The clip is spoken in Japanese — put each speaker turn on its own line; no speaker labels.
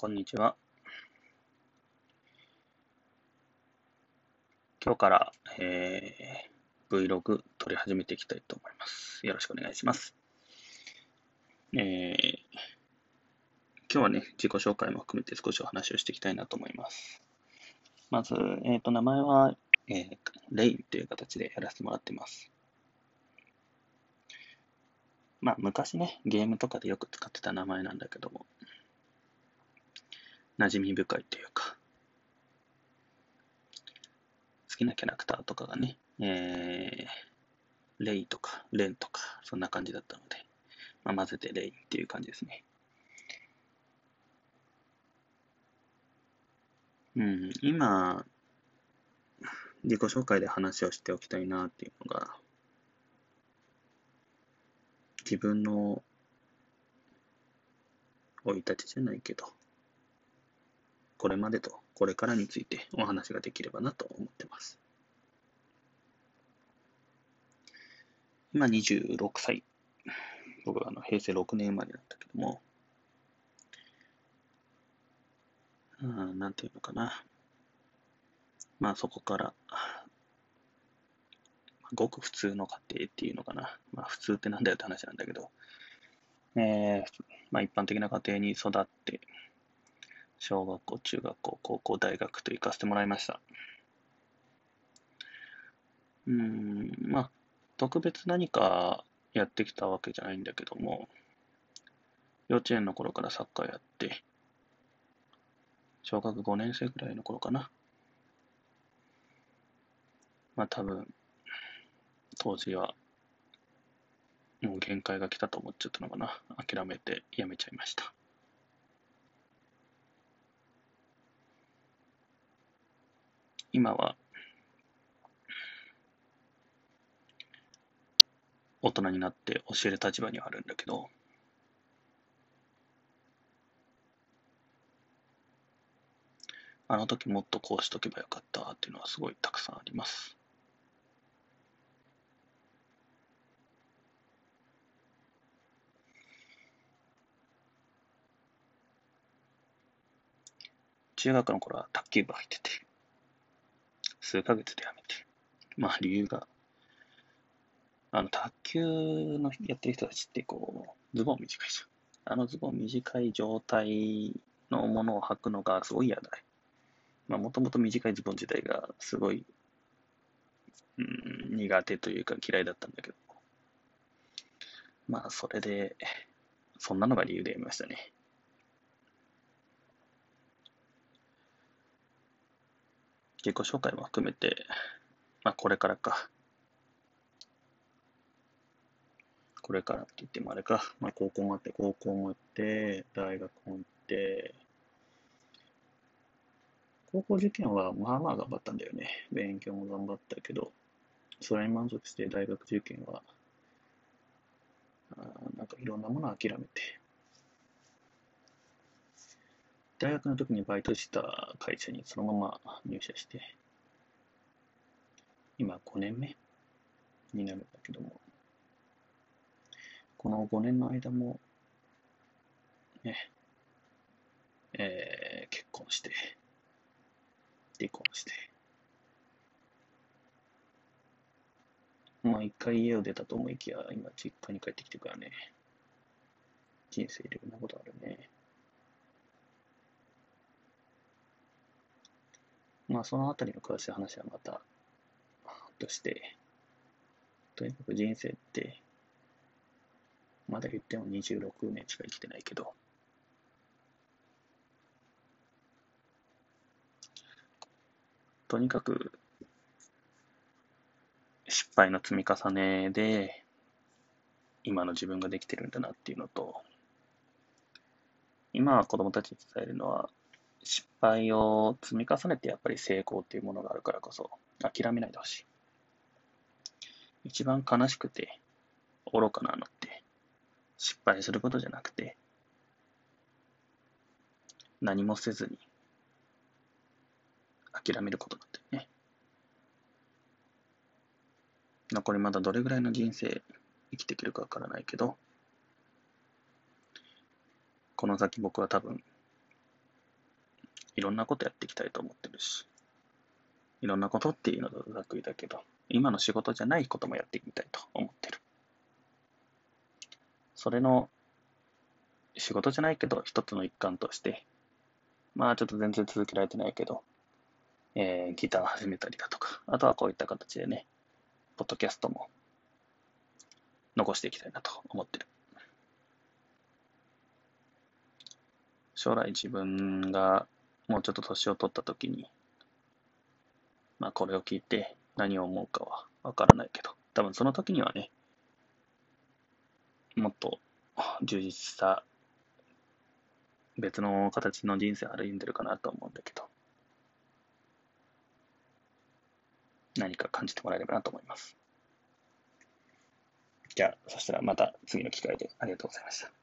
こんにちは。今日から、えー、Vlog 撮り始めていきたいと思います。よろしくお願いします。えー、今日はね、自己紹介も含めて少しお話をしていきたいなと思います。まず、えっ、と、名前は、えー、レインという形でやらせてもらってます。まあ、昔ね、ゲームとかでよく使ってた名前なんだけども、馴染み深いというか、好きなキャラクターとかがね、えー、レイとかレンとか、そんな感じだったので、まあ、混ぜてレイっていう感じですね。うん、今、自己紹介で話をしておきたいなっていうのが、自分の生い立ちじゃないけど、これまでとこれからについてお話ができればなと思ってます。今26歳。僕はあの平成6年生まれだったけども、うん、なんていうのかな。まあそこから、ごく普通の家庭っていうのかな。まあ普通ってなんだよって話なんだけど、えー、まあ一般的な家庭に育って、小学校、中学校、高校、大学と行かせてもらいました。うん、まあ、特別何かやってきたわけじゃないんだけども、幼稚園の頃からサッカーやって、小学5年生くらいの頃かな。まあ多分、当時は、もう限界が来たと思っちゃったのかな。諦めてやめちゃいました。今は大人になって教える立場にはあるんだけど、あの時もっとこうしとけばよかったっていうのはすごいたくさんあります。中学の頃は卓球部入ってて、数ヶ月でやめて。まあ理由が、あの、卓球のやってる人たちってこう、ズボン短いじゃん。あのズボン短い状態のものを履くのがすごい嫌だね。まあもともと短いズボン自体がすごい、うん、苦手というか嫌いだったんだけど。まあそれで、そんなのが理由でやめましたね。自己紹介も含めて、まあ、これからか。これからって言ってもあれか。まあ、高校もあって、高校も行って、大学も行って、高校受験はまあまあ頑張ったんだよね。勉強も頑張ったけど、それに満足して大学受験は、あなんかいろんなものを諦めて、大学の時にバイトした会社にそのまま入社して、今5年目になるんだけども、この5年の間も、ね、えー、結婚して、離婚して、まあ一回家を出たと思いきや、今実家に帰ってきてからね、人生いろんなことあるね。まあ、そのあたりの詳しい話はまた、として、とにかく人生って、まだ言っても26年しか生きてないけど、とにかく、失敗の積み重ねで、今の自分ができてるんだなっていうのと、今は子供たちに伝えるのは、失敗を積み重ねてやっぱり成功っていうものがあるからこそ諦めないでほしい。一番悲しくて愚かなのって失敗することじゃなくて何もせずに諦めることなんだよね。残りまだどれぐらいの人生生きていけるかわからないけどこの先僕は多分いろんなことやっていきたいと思ってるし、いろんなことっていうのとざっくりだけど、今の仕事じゃないこともやっていきたいと思ってる。それの仕事じゃないけど、一つの一環として、まあちょっと全然続けられてないけど、えー、ギター始めたりだとか、あとはこういった形でね、ポッドキャストも残していきたいなと思ってる。将来自分がもうちょっと年を取った時に、まあこれを聞いて何を思うかはわからないけど、多分その時にはね、もっと充実した別の形の人生を歩んでるかなと思うんだけど、何か感じてもらえればなと思います。じゃあ、そしたらまた次の機会でありがとうございました。